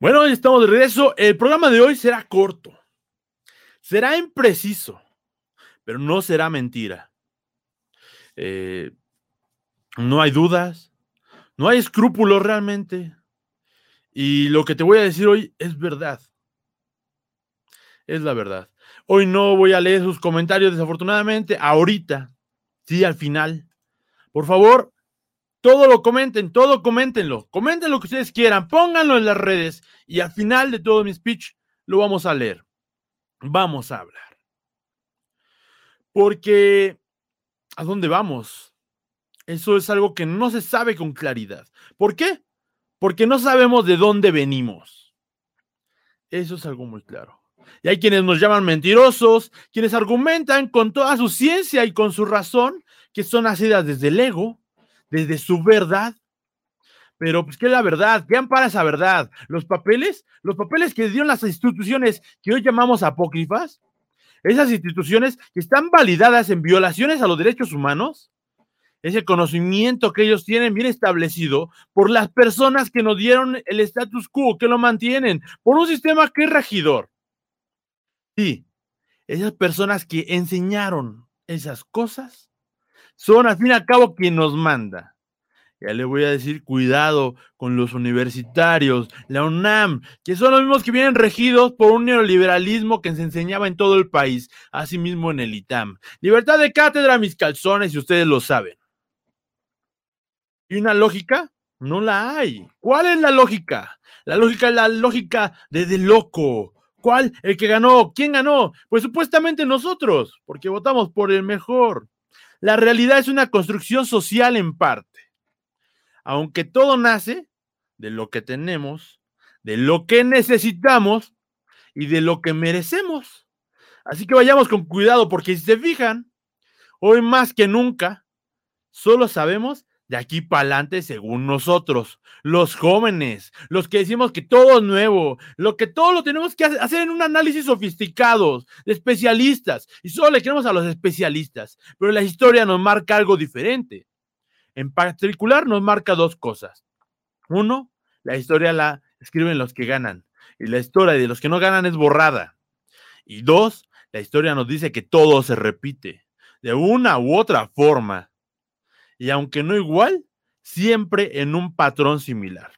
Bueno, ya estamos de regreso. El programa de hoy será corto, será impreciso, pero no será mentira. Eh, no hay dudas, no hay escrúpulos realmente. Y lo que te voy a decir hoy es verdad. Es la verdad. Hoy no voy a leer sus comentarios, desafortunadamente. Ahorita, sí, al final. Por favor, todo lo comenten, todo coméntenlo. Comenten lo que ustedes quieran, pónganlo en las redes y al final de todo mi speech lo vamos a leer. Vamos a hablar. Porque, ¿a dónde vamos? Eso es algo que no se sabe con claridad. ¿Por qué? Porque no sabemos de dónde venimos. Eso es algo muy claro. Y hay quienes nos llaman mentirosos, quienes argumentan con toda su ciencia y con su razón que son nacidas desde el ego, desde su verdad. Pero, pues, ¿qué es la verdad? ¿Qué ampara esa verdad? ¿Los papeles? ¿Los papeles que dieron las instituciones que hoy llamamos apócrifas? ¿Esas instituciones que están validadas en violaciones a los derechos humanos? Ese conocimiento que ellos tienen bien establecido por las personas que nos dieron el status quo, que lo mantienen, por un sistema que es regidor. Sí, esas personas que enseñaron esas cosas son al fin y al cabo quien nos manda. Ya le voy a decir, cuidado con los universitarios, la UNAM, que son los mismos que vienen regidos por un neoliberalismo que se enseñaba en todo el país, asimismo en el ITAM. Libertad de cátedra, mis calzones, y ustedes lo saben. ¿Y una lógica? No la hay. ¿Cuál es la lógica? La lógica es la lógica de, de loco. ¿Cuál? El que ganó. ¿Quién ganó? Pues supuestamente nosotros, porque votamos por el mejor. La realidad es una construcción social en parte. Aunque todo nace de lo que tenemos, de lo que necesitamos y de lo que merecemos. Así que vayamos con cuidado porque si se fijan, hoy más que nunca, solo sabemos de aquí para adelante según nosotros, los jóvenes, los que decimos que todo es nuevo, lo que todo lo tenemos que hacer en un análisis sofisticado, de especialistas, y solo le queremos a los especialistas, pero la historia nos marca algo diferente. En particular nos marca dos cosas. Uno, la historia la escriben los que ganan, y la historia de los que no ganan es borrada. Y dos, la historia nos dice que todo se repite, de una u otra forma y aunque no igual, siempre en un patrón similar.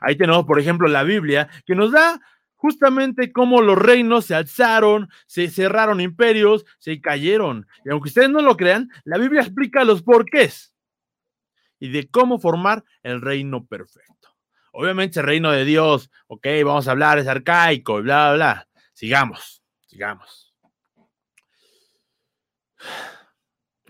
Ahí tenemos, por ejemplo, la Biblia, que nos da justamente cómo los reinos se alzaron, se cerraron imperios, se cayeron. Y aunque ustedes no lo crean, la Biblia explica los porqués y de cómo formar el reino perfecto. Obviamente el reino de Dios, ok, vamos a hablar, es arcaico, bla, bla, bla. Sigamos, sigamos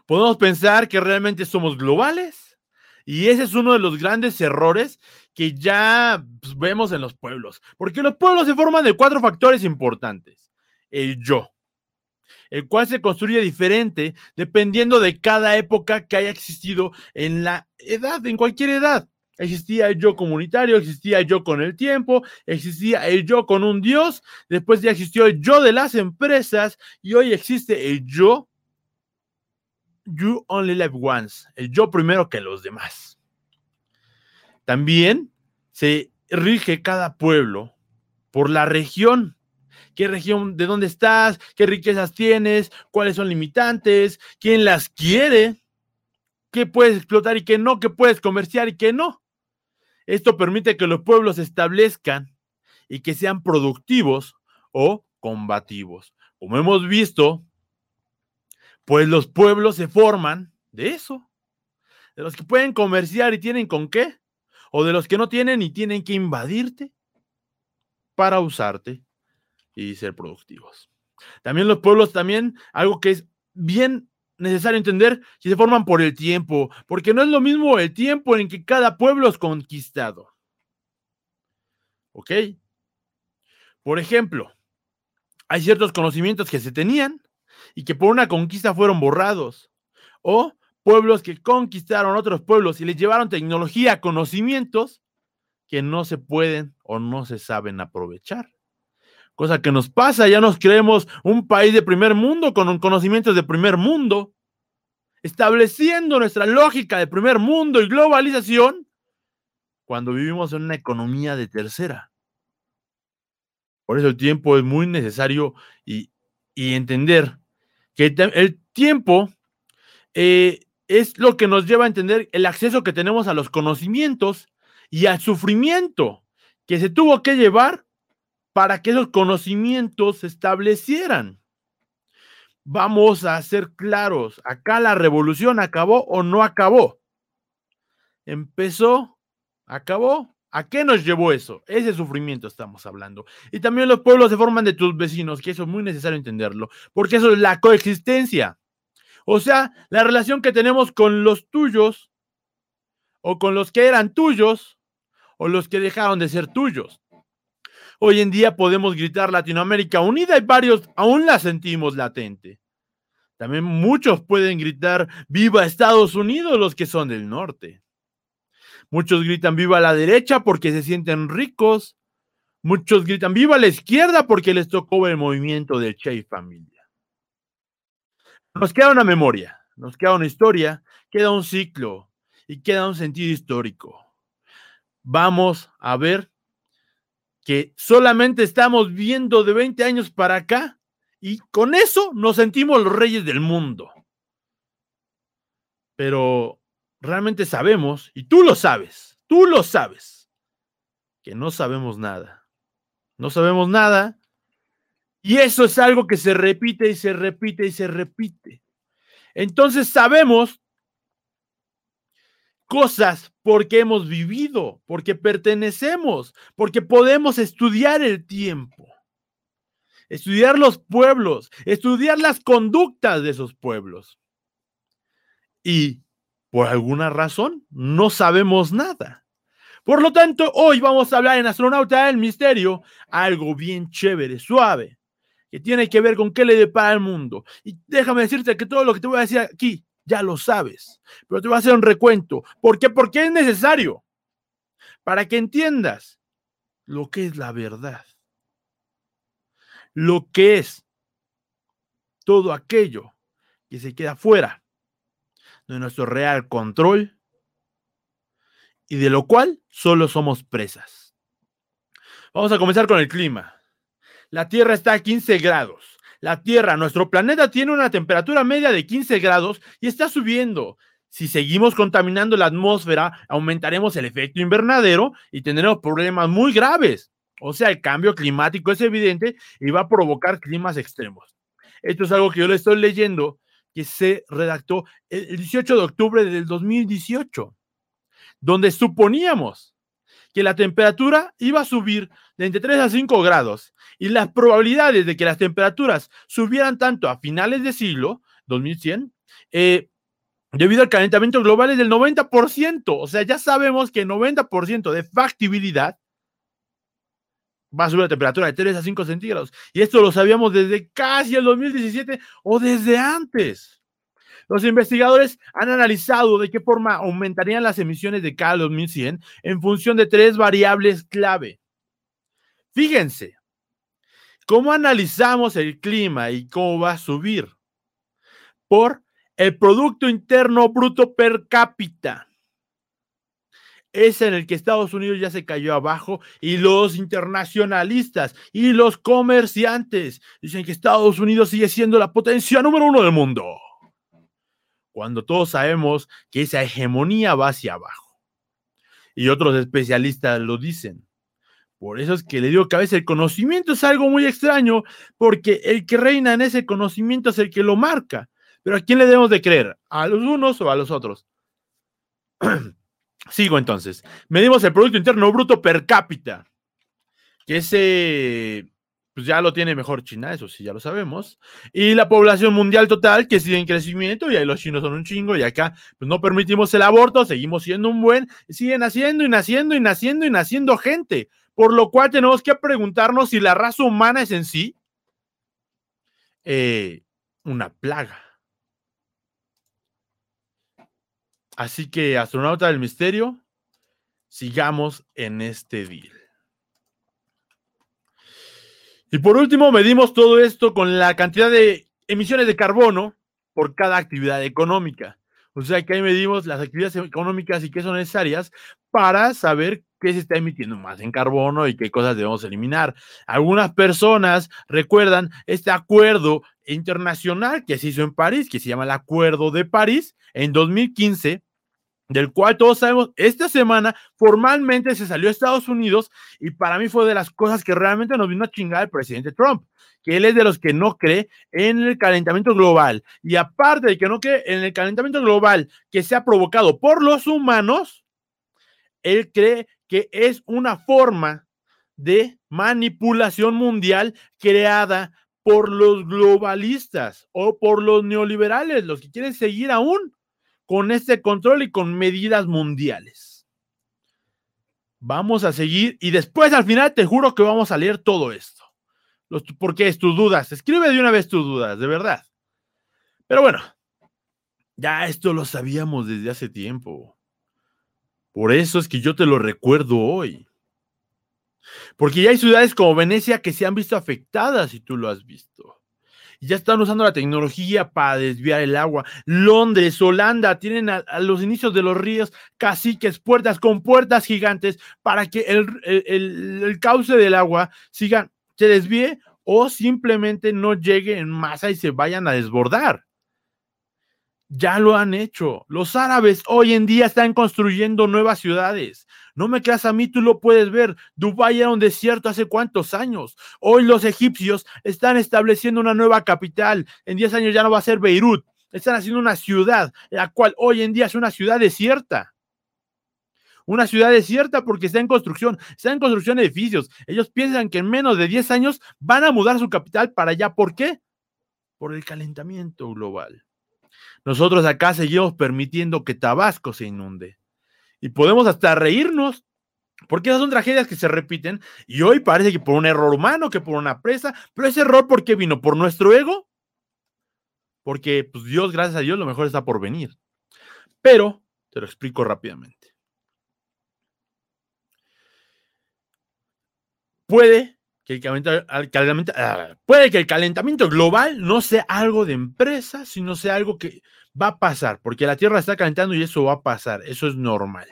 podemos pensar que realmente somos globales. Y ese es uno de los grandes errores que ya pues, vemos en los pueblos. Porque los pueblos se forman de cuatro factores importantes. El yo, el cual se construye diferente dependiendo de cada época que haya existido en la edad, en cualquier edad. Existía el yo comunitario, existía el yo con el tiempo, existía el yo con un dios, después ya existió el yo de las empresas y hoy existe el yo You Only Live Once, el yo primero que los demás. También se rige cada pueblo por la región. ¿Qué región, de dónde estás? ¿Qué riquezas tienes? ¿Cuáles son limitantes? ¿Quién las quiere? ¿Qué puedes explotar y qué no? ¿Qué puedes comerciar y qué no? Esto permite que los pueblos se establezcan y que sean productivos o combativos. Como hemos visto, pues los pueblos se forman de eso. De los que pueden comerciar y tienen con qué. O de los que no tienen y tienen que invadirte para usarte y ser productivos. También los pueblos, también algo que es bien necesario entender, si se forman por el tiempo, porque no es lo mismo el tiempo en que cada pueblo es conquistado. ¿Ok? Por ejemplo, hay ciertos conocimientos que se tenían y que por una conquista fueron borrados. O pueblos que conquistaron otros pueblos y les llevaron tecnología, conocimientos que no se pueden o no se saben aprovechar. Cosa que nos pasa, ya nos creemos un país de primer mundo con conocimientos de primer mundo, estableciendo nuestra lógica de primer mundo y globalización cuando vivimos en una economía de tercera. Por eso el tiempo es muy necesario y, entender que el tiempo eh, es lo que nos lleva a entender el acceso que tenemos a los conocimientos y al sufrimiento que se tuvo que llevar para que esos conocimientos se establecieran. Vamos a ser claros, acá la revolución acabó o no acabó. Empezó, acabó. ¿A qué nos llevó eso? Ese sufrimiento estamos hablando. Y también los pueblos se forman de tus vecinos, que eso es muy necesario entenderlo, porque eso es la coexistencia. O sea, la relación que tenemos con los tuyos, o con los que eran tuyos, o los que dejaron de ser tuyos. Hoy en día podemos gritar Latinoamérica unida y varios aún la sentimos latente. También muchos pueden gritar viva Estados Unidos los que son del norte. Muchos gritan viva la derecha porque se sienten ricos. Muchos gritan viva la izquierda porque les tocó el movimiento del Che familia. Nos queda una memoria, nos queda una historia, queda un ciclo y queda un sentido histórico. Vamos a ver que solamente estamos viendo de 20 años para acá y con eso nos sentimos los reyes del mundo. Pero realmente sabemos, y tú lo sabes, tú lo sabes, que no sabemos nada. No sabemos nada y eso es algo que se repite y se repite y se repite. Entonces sabemos cosas porque hemos vivido, porque pertenecemos, porque podemos estudiar el tiempo, estudiar los pueblos, estudiar las conductas de esos pueblos. Y por alguna razón no sabemos nada. Por lo tanto, hoy vamos a hablar en Astronauta del Misterio algo bien chévere, suave, que tiene que ver con qué le depara el mundo. Y déjame decirte que todo lo que te voy a decir aquí ya lo sabes, pero te voy a hacer un recuento. ¿Por qué? Porque es necesario para que entiendas lo que es la verdad, lo que es todo aquello que se queda fuera de nuestro real control y de lo cual solo somos presas. Vamos a comenzar con el clima. La Tierra está a 15 grados. La Tierra, nuestro planeta, tiene una temperatura media de 15 grados y está subiendo. Si seguimos contaminando la atmósfera, aumentaremos el efecto invernadero y tendremos problemas muy graves. O sea, el cambio climático es evidente y va a provocar climas extremos. Esto es algo que yo le estoy leyendo que se redactó el 18 de octubre del 2018, donde suponíamos que la temperatura iba a subir de entre 3 a 5 grados y las probabilidades de que las temperaturas subieran tanto a finales de siglo, 2100, eh, debido al calentamiento global es del 90%. O sea, ya sabemos que 90% de factibilidad va a subir la temperatura de 3 a 5 centígrados. Y esto lo sabíamos desde casi el 2017 o desde antes. Los investigadores han analizado de qué forma aumentarían las emisiones de cada 2100 en función de tres variables clave. Fíjense, ¿cómo analizamos el clima y cómo va a subir? Por el Producto Interno Bruto per cápita. Es en el que Estados Unidos ya se cayó abajo y los internacionalistas y los comerciantes dicen que Estados Unidos sigue siendo la potencia número uno del mundo cuando todos sabemos que esa hegemonía va hacia abajo. Y otros especialistas lo dicen. Por eso es que le digo que a veces el conocimiento es algo muy extraño, porque el que reina en ese conocimiento es el que lo marca. Pero ¿a quién le debemos de creer? ¿A los unos o a los otros? Sigo entonces. Medimos el Producto Interno Bruto per cápita, que ese pues ya lo tiene mejor China, eso sí, ya lo sabemos. Y la población mundial total, que sigue en crecimiento, y ahí los chinos son un chingo, y acá pues no permitimos el aborto, seguimos siendo un buen, siguen naciendo y naciendo y naciendo y naciendo gente. Por lo cual tenemos que preguntarnos si la raza humana es en sí eh, una plaga. Así que, astronauta del misterio, sigamos en este deal. Y por último, medimos todo esto con la cantidad de emisiones de carbono por cada actividad económica. O sea que ahí medimos las actividades económicas y qué son necesarias para saber qué se está emitiendo más en carbono y qué cosas debemos eliminar. Algunas personas recuerdan este acuerdo internacional que se hizo en París, que se llama el Acuerdo de París en 2015, del cual todos sabemos, esta semana formalmente se salió a Estados Unidos y para mí fue de las cosas que realmente nos vino a chingar el presidente Trump, que él es de los que no cree en el calentamiento global. Y aparte de que no cree en el calentamiento global que se ha provocado por los humanos, él cree que es una forma de manipulación mundial creada por los globalistas o por los neoliberales, los que quieren seguir aún con este control y con medidas mundiales. Vamos a seguir y después al final te juro que vamos a leer todo esto. Los, porque es tus dudas. Escribe de una vez tus dudas, de verdad. Pero bueno, ya esto lo sabíamos desde hace tiempo. Por eso es que yo te lo recuerdo hoy. Porque ya hay ciudades como Venecia que se han visto afectadas y tú lo has visto. Ya están usando la tecnología para desviar el agua. Londres, Holanda, tienen a, los inicios de los ríos caciques, puertas con puertas gigantes para que el, el cauce del agua siga se desvíe o simplemente no llegue en masa y se vayan a desbordar. Ya lo han hecho. Los árabes hoy en día están construyendo nuevas ciudades. No me creas a mí, tú lo puedes ver. Dubái era un desierto hace cuántos años. Hoy los egipcios están estableciendo una nueva capital. En 10 años ya no va a ser Beirut. Están haciendo una ciudad, la cual hoy en día es una ciudad desierta una ciudad desierta porque está en construcción, está en construcción de edificios. Ellos piensan que en menos de 10 años van a mudar su capital para allá. ¿Por qué? Por el calentamiento global. Nosotros acá seguimos permitiendo que Tabasco se inunde. Y podemos hasta reírnos, porque esas son tragedias que se repiten. Y hoy parece que por un error humano, que por una presa, pero ese error, ¿por qué vino? ¿Por nuestro ego? Porque, pues Dios, gracias a Dios, lo mejor está por venir. Pero, te lo explico rápidamente. puede que el calentamiento, ah, puede que el calentamiento global no sea algo de empresa, sino sea algo que va a pasar, porque la Tierra está calentando y eso va a pasar, eso es normal.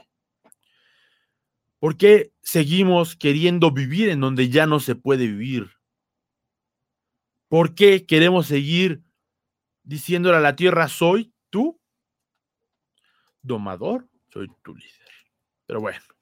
¿Por qué seguimos queriendo vivir en donde ya no se puede vivir? ¿Por qué queremos seguir diciéndole a la Tierra, soy tú, domador, soy tu líder? Pero bueno.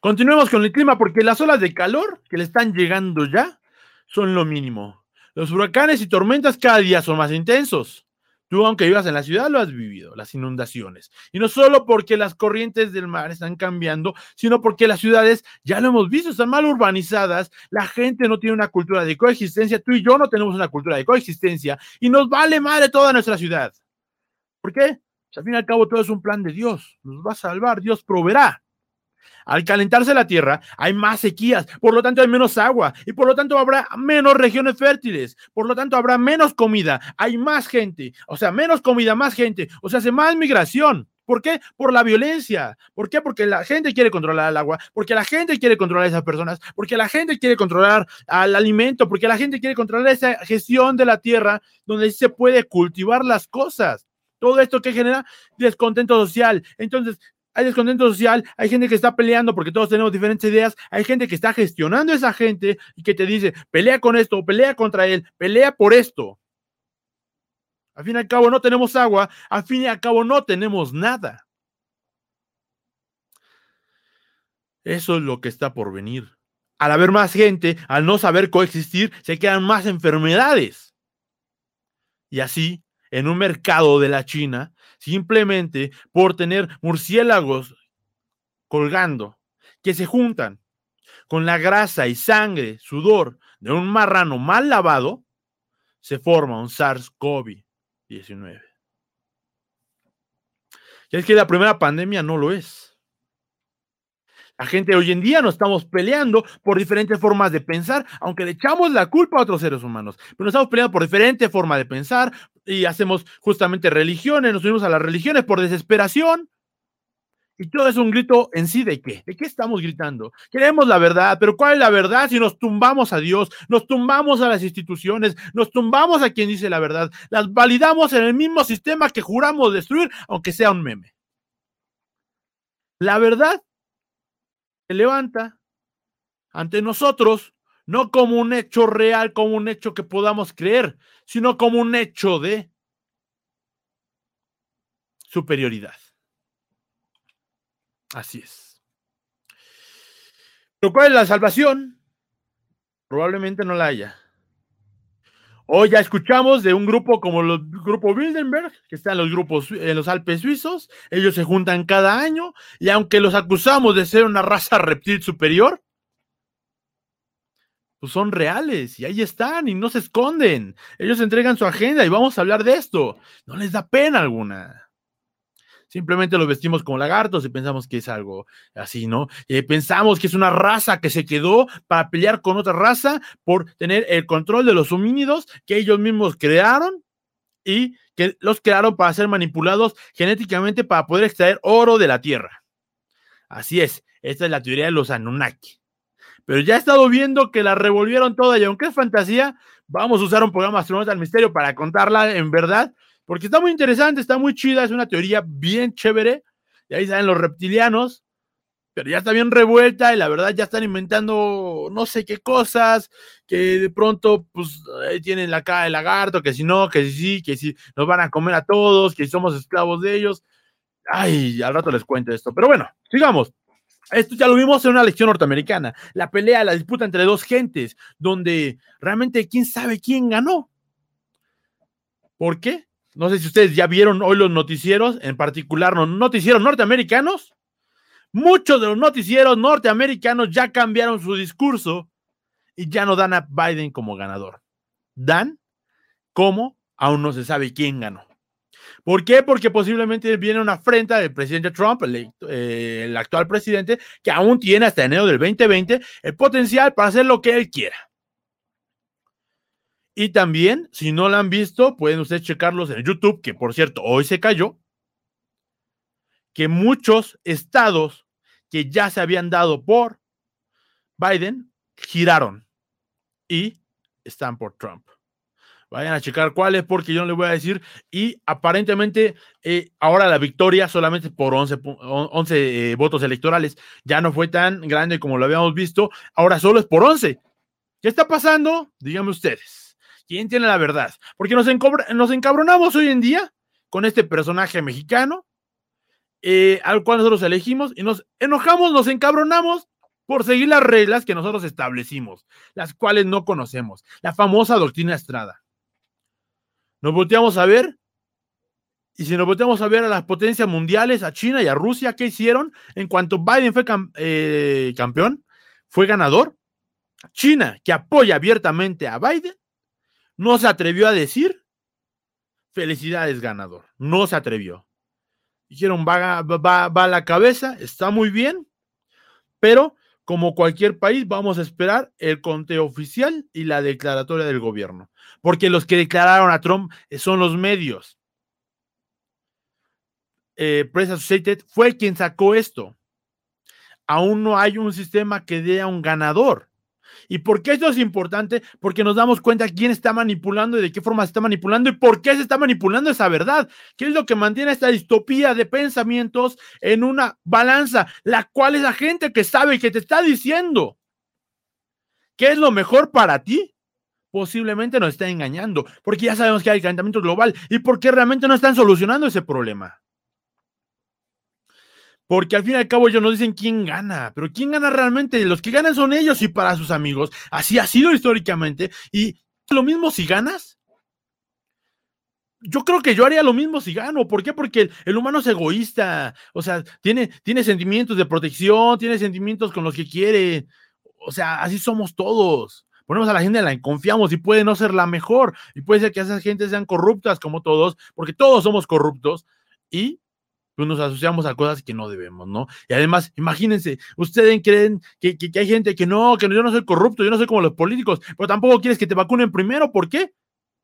Continuemos con el clima porque las olas de calor que le están llegando ya son lo mínimo. Los huracanes y tormentas cada día son más intensos. Tú, aunque vivas en la ciudad, lo has vivido, las inundaciones. Y no solo porque las corrientes del mar están cambiando, sino porque las ciudades, ya lo hemos visto, están mal urbanizadas, la gente no tiene una cultura de coexistencia, tú y yo no tenemos una cultura de coexistencia, y nos vale madre toda nuestra ciudad. ¿Por qué? Pues, al fin y al cabo todo es un plan de Dios, nos va a salvar, Dios proveerá. Al calentarse la tierra, hay más sequías, por lo tanto hay menos agua y por lo tanto habrá menos regiones fértiles, por lo tanto habrá menos comida, hay más gente, o sea, menos comida, más gente, o sea, hace más migración. ¿Por qué? Por la violencia. ¿Por qué? Porque la gente quiere controlar el agua, porque la gente quiere controlar a esas personas, porque la gente quiere controlar al alimento, porque la gente quiere controlar esa gestión de la tierra donde se puede cultivar las cosas. Todo esto que genera descontento social. Entonces, hay descontento social, hay gente que está peleando porque todos tenemos diferentes ideas, hay gente que está gestionando a esa gente y que te dice, pelea con esto, pelea contra él, pelea por esto. Al fin y al cabo no tenemos agua, al fin y al cabo no tenemos nada. Eso es lo que está por venir. Al haber más gente, al no saber coexistir, se quedan más enfermedades. Y así, en un mercado de la China, simplemente por tener murciélagos colgando, que se juntan con la grasa y sangre, sudor de un marrano mal lavado, se forma un SARS-CoV-19. Y es que la primera pandemia no lo es. La gente hoy en día nos estamos peleando por diferentes formas de pensar, aunque le echamos la culpa a otros seres humanos, pero nos estamos peleando por diferentes formas de pensar y hacemos justamente religiones, nos unimos a las religiones por desesperación Y todo es un grito en sí de qué? ¿De qué estamos gritando? Queremos la verdad, pero ¿cuál es la verdad si nos tumbamos a Dios, nos tumbamos a las instituciones, nos tumbamos a quien dice la verdad, las validamos en el mismo sistema que juramos destruir, aunque sea un meme? La verdad se levanta ante nosotros no como un hecho real, como un hecho que podamos creer, sino como un hecho de superioridad. Así es. Pero ¿cuál es la salvación? Probablemente no la haya. Hoy ya escuchamos de un grupo como el grupo Bilderberg, que está en los grupos en los Alpes suizos. Ellos se juntan cada año y aunque los acusamos de ser una raza reptil superior, pues son reales y ahí están y no se esconden. Ellos entregan su agenda y vamos a hablar de esto. No les da pena alguna. Simplemente los vestimos como lagartos y pensamos que es algo así, ¿no? Eh, pensamos que es una raza que se quedó para pelear con otra raza por tener el control de los homínidos que ellos mismos crearon y que los crearon para ser manipulados genéticamente para poder extraer oro de la tierra. Así es, esta es la teoría de los Anunnaki. Pero ya he estado viendo que la revolvieron toda y aunque es fantasía, vamos a usar un programa Astronauta al Misterio para contarla en verdad porque está muy interesante, está muy chida, es una teoría bien chévere. Y ahí salen los reptilianos, pero ya está bien revuelta y la verdad ya están inventando no sé qué cosas, que de pronto pues ahí tienen la cara de lagarto, que si no, que si sí, que si nos van a comer a todos, que somos esclavos de ellos. Ay, al rato les cuento esto. Pero bueno, sigamos. Esto ya lo vimos en una lección norteamericana. La pelea, la disputa entre dos gentes, donde realmente quién sabe quién ganó. ¿Por qué? No sé si ustedes ya vieron hoy los noticieros, en particular los noticieros norteamericanos. Muchos de los noticieros norteamericanos ya cambiaron su discurso y ya no dan a Biden como ganador. Dan como aún no se sabe quién ganó. ¿Por qué? Porque posiblemente viene una afrenta del presidente Trump, el, eh, el, actual presidente, que aún tiene hasta enero del 2020 el potencial para hacer lo que él quiera. Y también, si no la han visto, pueden ustedes checarlos en YouTube, que por cierto, hoy se cayó, que muchos estados que ya se habían dado por Biden giraron y están por Trump. Vayan a checar cuáles, porque yo no les voy a decir. Y aparentemente, eh, ahora la victoria solamente por 11, 11 eh, votos electorales. Ya no fue tan grande como lo habíamos visto. Ahora solo es por 11. ¿Qué está pasando? Díganme ustedes. ¿Quién tiene la verdad? Porque nos, encabronamos hoy en día con este personaje mexicano, eh, al cual nosotros elegimos, y nos enojamos, nos encabronamos por seguir las reglas que nosotros establecimos, las cuales no conocemos, la famosa doctrina Estrada. Nos volteamos a ver, y si nos volteamos a ver a las potencias mundiales, a China y a Rusia, ¿qué hicieron? En cuanto Biden fue eh, campeón, fue ganador, China, que apoya abiertamente a Biden, no se atrevió a decir, felicidades ganador, no se atrevió. Dijeron, va, a la cabeza, está muy bien, pero como cualquier país, vamos a esperar el conteo oficial y la declaratoria del gobierno, porque los que declararon a Trump son los medios. Eh, Press Associated fue quien sacó esto. Aún no hay un sistema que dé a un ganador. ¿Y por qué esto es importante? Porque nos damos cuenta quién está manipulando y de qué forma se está manipulando y por qué se está manipulando esa verdad. ¿Qué es lo que mantiene esta distopía de pensamientos en una balanza? La cual es la gente que sabe que te está diciendo qué es lo mejor para ti. Posiblemente nos está engañando, porque ya sabemos que hay calentamiento global y porque realmente no están solucionando ese problema. Porque al fin y al cabo ellos no dicen quién gana, pero quién gana realmente. Los que ganan son ellos y para sus amigos. Así ha sido históricamente. Y lo mismo si ganas. Yo creo que yo haría lo mismo si gano. ¿Por qué? Porque el, humano es egoísta. O sea, tiene, tiene sentimientos de protección, tiene sentimientos con los que quiere. O sea, así somos todos. Ponemos a la gente, la confiamos y puede no ser la mejor. Y puede ser que esas gentes sean corruptas como todos, porque todos somos corruptos. Y pues nos asociamos a cosas que no debemos, ¿no? Y además, imagínense, ustedes creen que, hay gente que no, que yo no soy corrupto, yo no soy como los políticos, pero tampoco quieres que te vacunen primero, ¿por qué?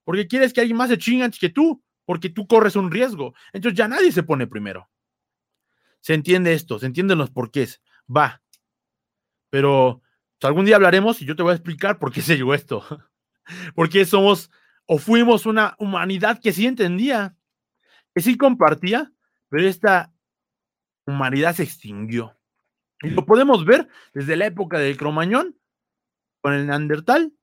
Porque quieres que alguien más se chingue antes que tú, porque tú corres un riesgo. Entonces ya nadie se pone primero. se entiende esto, se entienden los porqués, va. Pero pues, algún día hablaremos y yo te voy a explicar por qué se llegó esto. Porque somos o fuimos una humanidad que sí entendía, que sí compartía, pero esta humanidad se extinguió. Y lo podemos ver desde la época del Cromañón, con el Neandertal,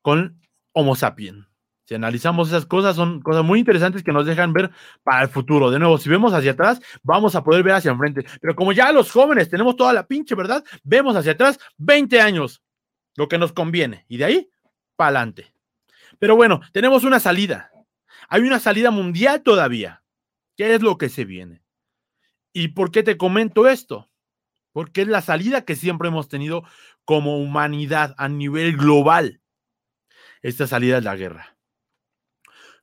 con Homo sapiens. Si analizamos esas cosas, son cosas muy interesantes que nos dejan ver para el futuro. De nuevo, si vemos hacia atrás, vamos a poder ver hacia enfrente. Pero como ya los jóvenes tenemos toda la pinche verdad, vemos hacia atrás 20 años, lo que nos conviene. Y de ahí, para adelante. Pero bueno, tenemos una salida. Hay una salida mundial todavía. ¿Qué es lo que se viene? ¿Y por qué te comento esto? Porque es la salida que siempre hemos tenido como humanidad a nivel global. Esta salida es la guerra.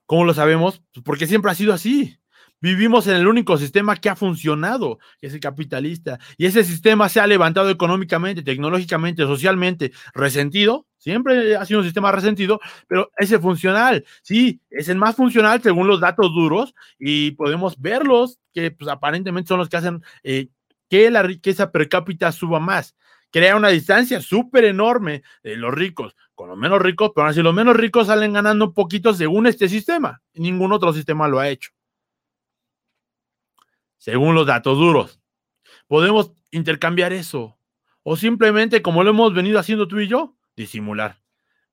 ¿Cómo lo sabemos? Pues porque siempre ha sido así. Vivimos en el único sistema que ha funcionado, que es el capitalista. Y ese sistema se ha levantado económicamente, tecnológicamente, socialmente, resentido. Siempre ha sido un sistema resentido, pero ese funcional. Sí, es el más funcional según los datos duros y podemos verlos, que pues, aparentemente son los que hacen eh, que la riqueza per cápita suba más crea una distancia súper enorme de los ricos con los menos ricos, pero así los menos ricos salen ganando un poquito según este sistema. Ningún otro sistema lo ha hecho. Según los datos duros. Podemos intercambiar eso. O simplemente, como lo hemos venido haciendo tú y yo, disimular.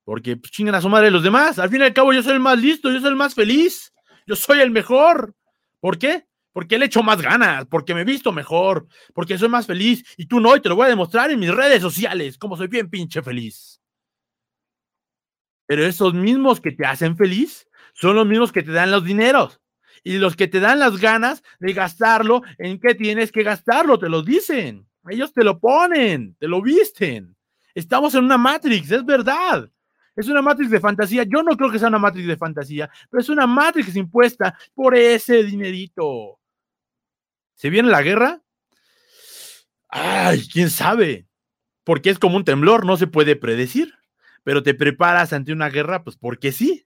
Porque pues, chingan a su madre los demás. Al fin y al cabo, yo soy el más listo, yo soy el más feliz, yo soy el mejor. ¿Por qué? porque le echo más ganas, porque me he visto mejor, porque soy más feliz y tú no, y te lo voy a demostrar en mis redes sociales, como soy bien pinche feliz. Pero esos mismos que te hacen feliz son los mismos que te dan los dineros y los que te dan las ganas de gastarlo en qué tienes que gastarlo, te lo dicen. Ellos te lo ponen, te lo visten. Estamos en una Matrix, es verdad. Es una Matrix de fantasía. Yo no creo que sea una Matrix de fantasía, pero es una Matrix impuesta por ese dinerito. ¿Se viene la guerra? Ay, quién sabe. Porque es como un temblor, no se puede predecir. Pero te preparas ante una guerra, pues porque sí.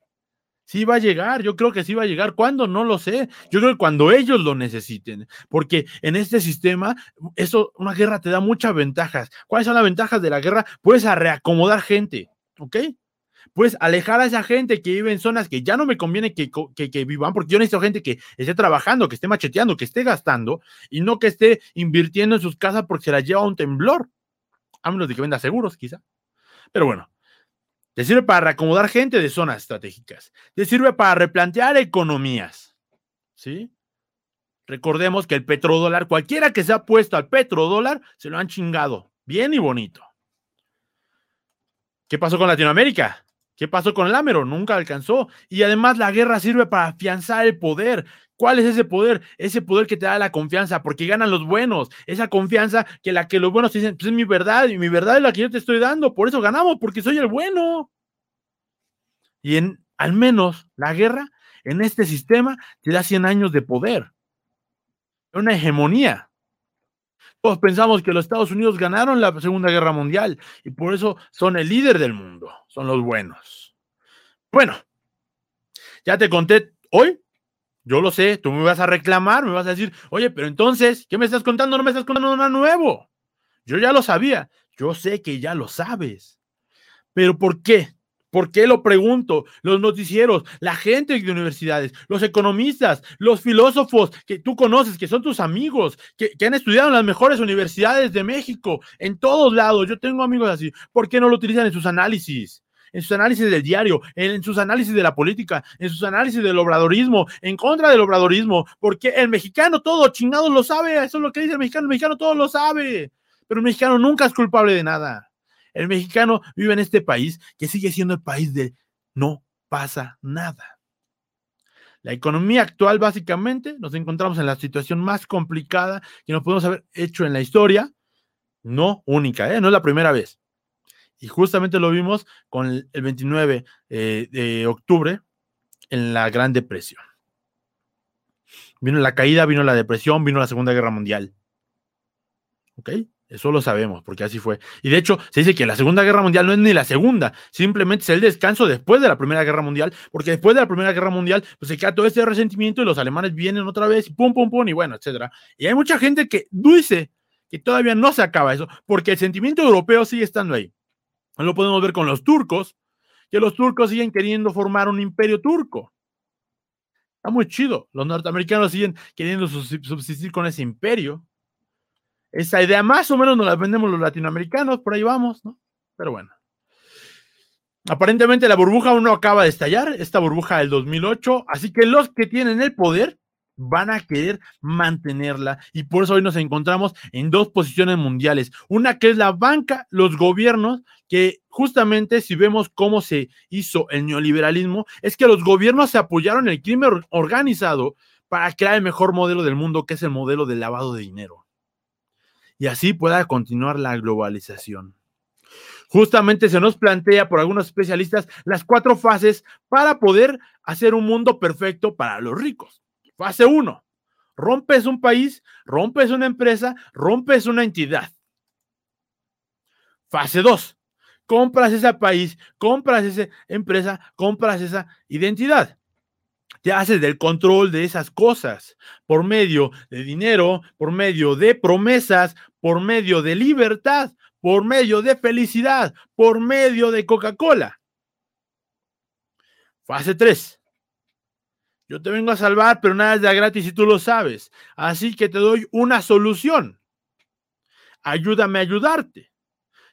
Sí va a llegar, yo creo que sí va a llegar. ¿Cuándo? No lo sé. Yo creo que cuando ellos lo necesiten. Porque en este sistema, eso, una guerra te da muchas ventajas. ¿Cuáles son las ventajas de la guerra? Puedes a reacomodar gente, ¿ok? pues alejar a esa gente que vive en zonas que ya no me conviene que, que, vivan, porque yo necesito gente que esté trabajando, que esté macheteando, que esté gastando y no que esté invirtiendo en sus casas porque se la lleva un temblor. A menos de que venda seguros, quizá. Pero bueno, te sirve para reacomodar gente de zonas estratégicas. Te sirve para replantear economías. ¿Sí? Recordemos que el petrodólar, cualquiera que se ha puesto al petrodólar, se lo han chingado. Bien y bonito. ¿Qué pasó con Latinoamérica? ¿Qué pasó con el Amero? Nunca alcanzó. Y además la guerra sirve para afianzar el poder. ¿Cuál es ese poder? Ese poder que te da la confianza, porque ganan los buenos. Esa confianza que la que los buenos dicen, pues es mi verdad y mi verdad es la que yo te estoy dando. Por eso ganamos, porque soy el bueno. Y en, al menos la guerra en este sistema te da 100 años de poder. Una hegemonía. Todos pensamos que los Estados Unidos ganaron la Segunda Guerra Mundial y por eso son el líder del mundo, son los buenos. Bueno, ya te conté hoy, yo lo sé, tú me vas a reclamar, me vas a decir, oye, pero entonces, ¿qué me estás contando? No me estás contando nada nuevo. Yo ya lo sabía, yo sé que ya lo sabes. Pero ¿por qué? ¿Por qué lo pregunto? Los noticieros, la gente de universidades, los economistas, los filósofos que tú conoces, que son tus amigos, que, han estudiado en las mejores universidades de México, en todos lados. Yo tengo amigos así. ¿Por qué no lo utilizan en sus análisis? En sus análisis del diario, en, sus análisis de la política, en sus análisis del obradorismo, en contra del obradorismo, porque el mexicano todo chingado lo sabe, eso es lo que dice el mexicano, el mexicano todo lo sabe, pero el mexicano nunca es culpable de nada. El mexicano vive en este país que sigue siendo el país de no pasa nada. La economía actual, básicamente, nos encontramos en la situación más complicada que nos podemos haber hecho en la historia, no única, ¿eh? no es la primera vez. Y justamente lo vimos con el, 29 eh, de octubre en la Gran Depresión. Vino la caída, vino la depresión, vino la Segunda Guerra Mundial. ¿Ok? Eso lo sabemos, porque así fue. Y de hecho, se dice que la Segunda Guerra Mundial no es ni la segunda, simplemente es el descanso después de la Primera Guerra Mundial, porque después de la Primera Guerra Mundial, pues se queda todo ese resentimiento y los alemanes vienen otra vez y pum, pum, pum, y bueno, etcétera. Y hay mucha gente que dice que todavía no se acaba eso, porque el sentimiento europeo sigue estando ahí. Lo podemos ver con los turcos, que los turcos siguen queriendo formar un imperio turco. Está muy chido. Los norteamericanos siguen queriendo subsistir con ese imperio. Esa idea más o menos nos la vendemos los latinoamericanos, por ahí vamos, ¿no? Pero bueno. Aparentemente la burbuja aún no acaba de estallar, esta burbuja del 2008, así que los que tienen el poder van a querer mantenerla y por eso hoy nos encontramos en dos posiciones mundiales. Una que es la banca, los gobiernos, que justamente si vemos cómo se hizo el neoliberalismo, es que los gobiernos se apoyaron en el crimen organizado para crear el mejor modelo del mundo, que es el modelo del lavado de dinero y así pueda continuar la globalización. Justamente se nos plantea por algunos especialistas las cuatro fases para poder hacer un mundo perfecto para los ricos. Fase 1. Rompes un país, rompes una empresa, rompes una entidad. Fase 2. Compras ese país, compras esa empresa, compras esa identidad te haces del control de esas cosas por medio de dinero, por medio de promesas, por medio de libertad, por medio de felicidad, por medio de Coca-Cola. Fase 3. Yo te vengo a salvar, pero nada es de gratis y tú lo sabes. Así que te doy una solución. Ayúdame a ayudarte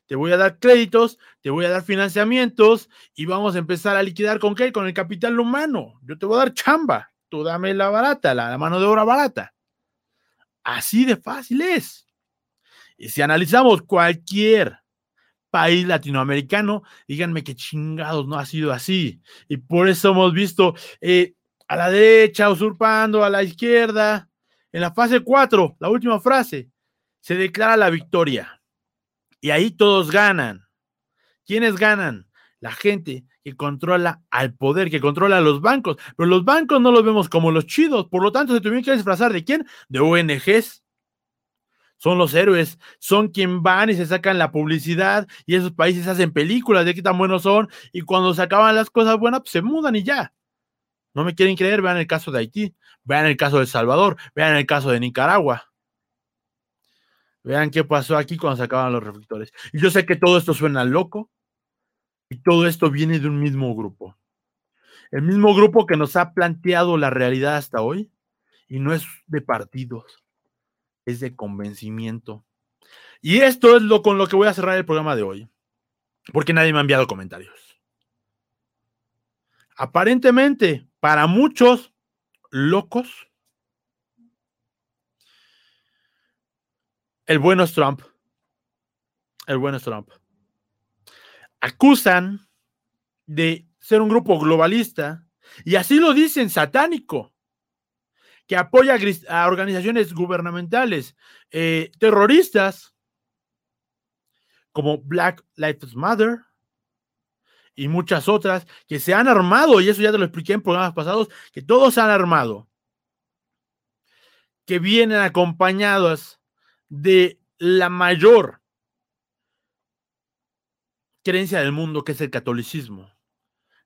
te voy a dar créditos, te voy a dar financiamientos y vamos a empezar a liquidar con qué? Con el capital humano. Yo te voy a dar chamba, tú dame la barata, la, mano de obra barata. Así de fácil es. Y si analizamos cualquier país latinoamericano, díganme qué chingados no ha sido así. Y por eso hemos visto eh, a la derecha usurpando a la izquierda. En la fase 4, la última frase, se declara la victoria. Y ahí todos ganan. ¿Quiénes ganan? La gente que controla al poder, que controla a los bancos. Pero los bancos no los vemos como los chidos. Por lo tanto, se tuvieron que disfrazar de quién? De ONGs. Son los héroes, son quien van y se sacan la publicidad y esos países hacen películas de qué tan buenos son y cuando se acaban las cosas buenas, pues se mudan y ya. No me quieren creer, vean el caso de Haití, vean el caso de El Salvador, vean el caso de Nicaragua. Vean qué pasó aquí cuando se acaban los reflectores. Y yo sé que todo esto suena loco y todo esto viene de un mismo grupo. El mismo grupo que nos ha planteado la realidad hasta hoy y no es de partidos, es de convencimiento. Y esto es lo con lo que voy a cerrar el programa de hoy, porque nadie me ha enviado comentarios. Aparentemente, para muchos locos, El bueno es Trump. El bueno es Trump. Acusan de ser un grupo globalista y así lo dicen satánico, que apoya a organizaciones gubernamentales eh, terroristas como Black Lives Matter y muchas otras que se han armado, y eso ya te lo expliqué en programas pasados, que todos se han armado, que vienen acompañados de la mayor creencia del mundo que es el catolicismo,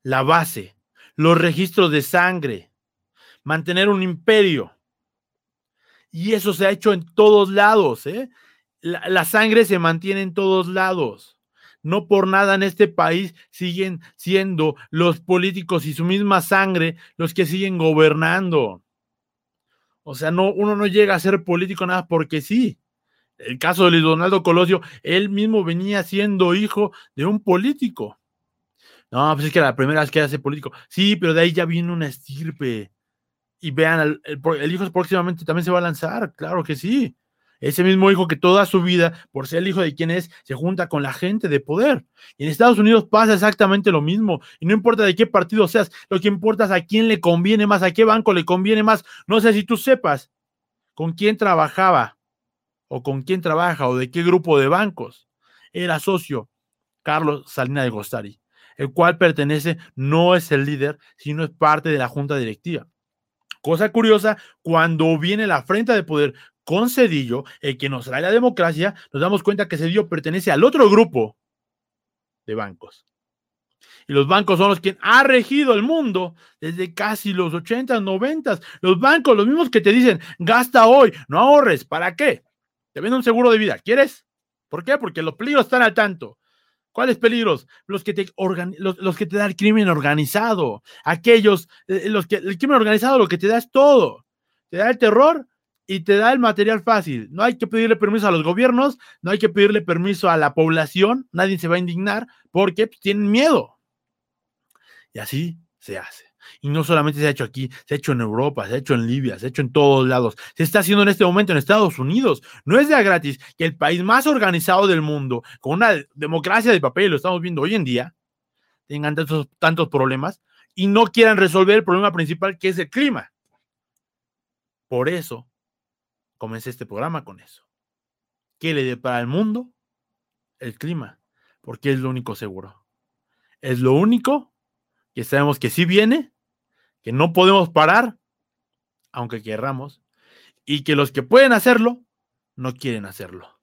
la base, los registros de sangre, mantener un imperio. Y eso se ha hecho en todos lados. ¿eh? La, sangre se mantiene en todos lados. No por nada en este país siguen siendo los políticos y su misma sangre los que siguen gobernando. O sea, no, uno no llega a ser político nada porque sí el caso de Luis Donaldo Colosio, él mismo venía siendo hijo de un político. No, pues es que la primera vez que hace político. Sí, pero de ahí ya viene una estirpe. Y vean, el, hijo próximamente también se va a lanzar, claro que sí. Ese mismo hijo que toda su vida, por ser el hijo de quien es, se junta con la gente de poder. Y en Estados Unidos pasa exactamente lo mismo. Y no importa de qué partido seas, lo que importa es a quién le conviene más, a qué banco le conviene más. No sé si tú sepas con quién trabajaba o con quién trabaja o de qué grupo de bancos. Era socio Carlos Salina de Gostari, el cual pertenece, no es el líder, sino es parte de la junta directiva. Cosa curiosa, cuando viene la frente de poder con Cedillo, el que nos trae la democracia, nos damos cuenta que Cedillo pertenece al otro grupo de bancos. Y los bancos son los que han regido el mundo desde casi los 80, 90. Los bancos, los mismos que te dicen, gasta hoy, no ahorres, ¿para qué? Te venden un seguro de vida, ¿quieres? ¿Por qué? Porque los peligros están al tanto. ¿Cuáles peligros? Los que te, los, que te da el crimen organizado. Aquellos, eh, los que el crimen organizado lo que te da es todo. Te da el terror y te da el material fácil. No hay que pedirle permiso a los gobiernos, no hay que pedirle permiso a la población, nadie se va a indignar porque pues, tienen miedo. Y así se hace. Y no solamente se ha hecho aquí, se ha hecho en Europa, se ha hecho en Libia, se ha hecho en todos lados. Se está haciendo en este momento en Estados Unidos. No es de gratis que el país más organizado del mundo, con una democracia de papel, lo estamos viendo hoy en día, tengan tantos, tantos problemas y no quieran resolver el problema principal que es el clima. Por eso comencé este programa con eso. ¿Qué le depara al mundo? El clima, porque es lo único seguro. Es lo único que sabemos que sí viene, que no podemos parar, aunque querramos, y que los que pueden hacerlo, no quieren hacerlo.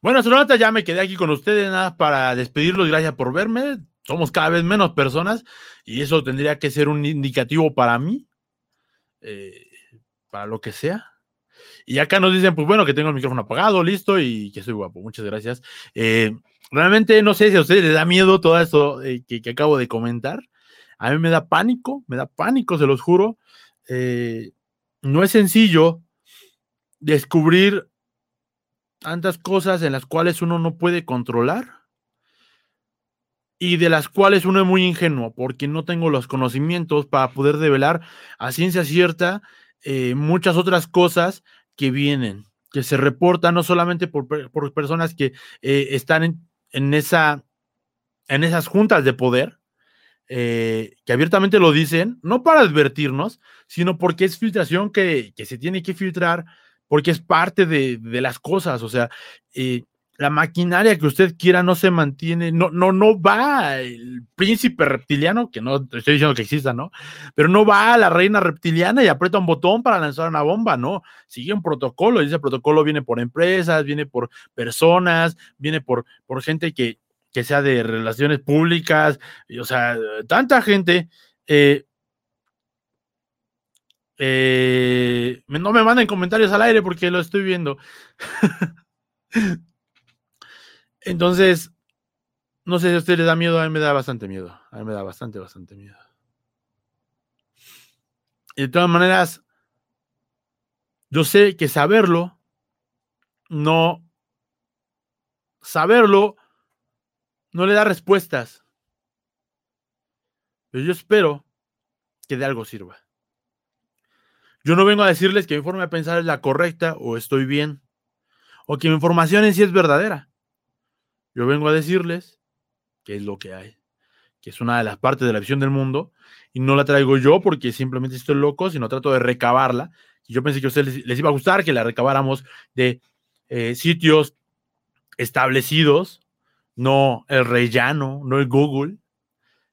Bueno, astronauta, ya me quedé aquí con ustedes nada para despedirlos. Gracias por verme. Somos cada vez menos personas y eso tendría que ser un indicativo para mí, eh, para lo que sea. Y acá nos dicen, pues bueno, que tengo el micrófono apagado, listo y que soy guapo. Muchas gracias. Eh, realmente no sé si a ustedes les da miedo todo esto eh, que, acabo de comentar. A mí me da pánico, me da pánico, se los juro. no es sencillo descubrir tantas cosas en las cuales uno no puede controlar y de las cuales uno es muy ingenuo porque no tengo los conocimientos para poder develar a ciencia cierta eh, muchas otras cosas que vienen, que se reportan no solamente por, personas que eh, están en, esa, en esas juntas de poder, eh, que abiertamente lo dicen, no para advertirnos, sino porque es filtración que, que se tiene que filtrar porque es parte de, las cosas, o sea, eh, la maquinaria que usted quiera no se mantiene, no, no, no va el príncipe reptiliano, que no estoy diciendo que exista, ¿no? Pero no va a la reina reptiliana y aprieta un botón para lanzar una bomba, ¿no? Sigue un protocolo, y ese protocolo viene por empresas, viene por personas, viene por, por gente que, que sea de relaciones públicas, o sea, tanta gente. Eh, eh, no me manden comentarios al aire porque lo estoy viendo. Entonces, no sé si a usted le da miedo, a mí me da bastante miedo. A mí me da bastante, bastante miedo. Y de todas maneras, yo sé que saberlo, no, saberlo, no le da respuestas. Pero yo espero que de algo sirva. Yo no vengo a decirles que mi forma de pensar es la correcta o estoy bien, o que mi información en sí es verdadera. Yo vengo a decirles que es lo que hay, que es una de las partes de la visión del mundo, y no la traigo yo porque simplemente estoy loco, sino trato de recabarla. Y yo pensé que a ustedes les, iba a gustar que la recabáramos de eh, sitios establecidos, no el rellano, no el Google,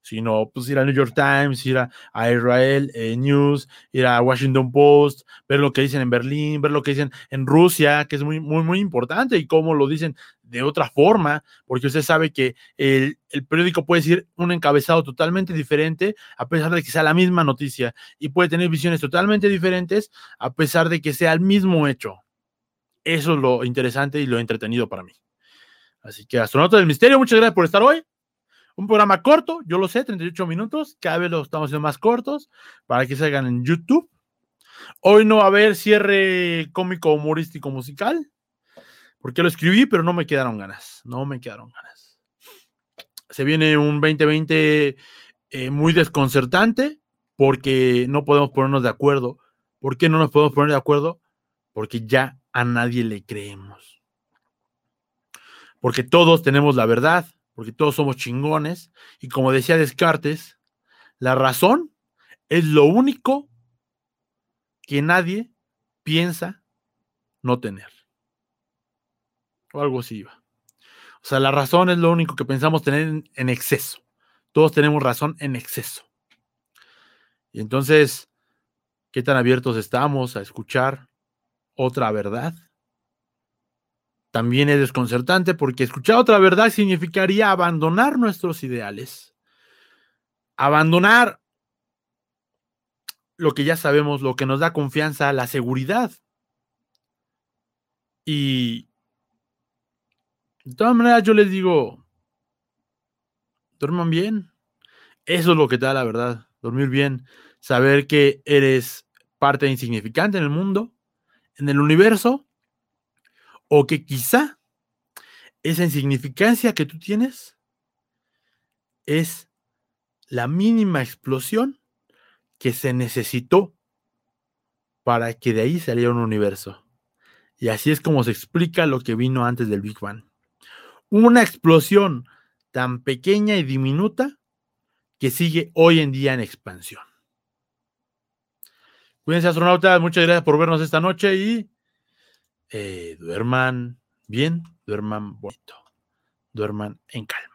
sino pues ir a New York Times, ir a, Israel eh, News, ir a Washington Post, ver lo que dicen en Berlín, ver lo que dicen en Rusia, que es muy, muy, muy importante, y cómo lo dicen de otra forma, porque usted sabe que el, el periódico puede decir un encabezado totalmente diferente, a pesar de que sea la misma noticia, y puede tener visiones totalmente diferentes, a pesar de que sea el mismo hecho. Eso es lo interesante y lo entretenido para mí. Así que, astronauta del misterio, muchas gracias por estar hoy. Un programa corto, yo lo sé, 38 minutos, cada vez lo estamos haciendo más cortos para que salgan en YouTube. Hoy no va a haber cierre cómico, humorístico, musical, porque lo escribí, pero no me quedaron ganas, no me quedaron ganas. Se viene un 2020 eh, muy desconcertante porque no podemos ponernos de acuerdo. ¿Por qué no nos podemos poner de acuerdo? Porque ya a nadie le creemos. Porque todos tenemos la verdad, porque todos somos chingones. Y como decía Descartes, la razón es lo único que nadie piensa no tener. O algo así va. O sea, la razón es lo único que pensamos tener en exceso. Todos tenemos razón en exceso. Y entonces, ¿qué tan abiertos estamos a escuchar otra verdad? También es desconcertante porque escuchar otra verdad significaría abandonar nuestros ideales, abandonar lo que ya sabemos, lo que nos da confianza, la seguridad. Y de todas maneras yo les digo, duerman bien. Eso es lo que te da la verdad, dormir bien, saber que eres parte insignificante en el mundo, en el universo, o que quizá esa insignificancia que tú tienes es la mínima explosión que se necesitó para que de ahí saliera un universo. Y así es como se explica lo que vino antes del Big Bang. Una explosión tan pequeña y diminuta que sigue hoy en día en expansión. Cuídense astronautas, muchas gracias por vernos esta noche y eh, duerman bien, duerman bonito, duerman en calma.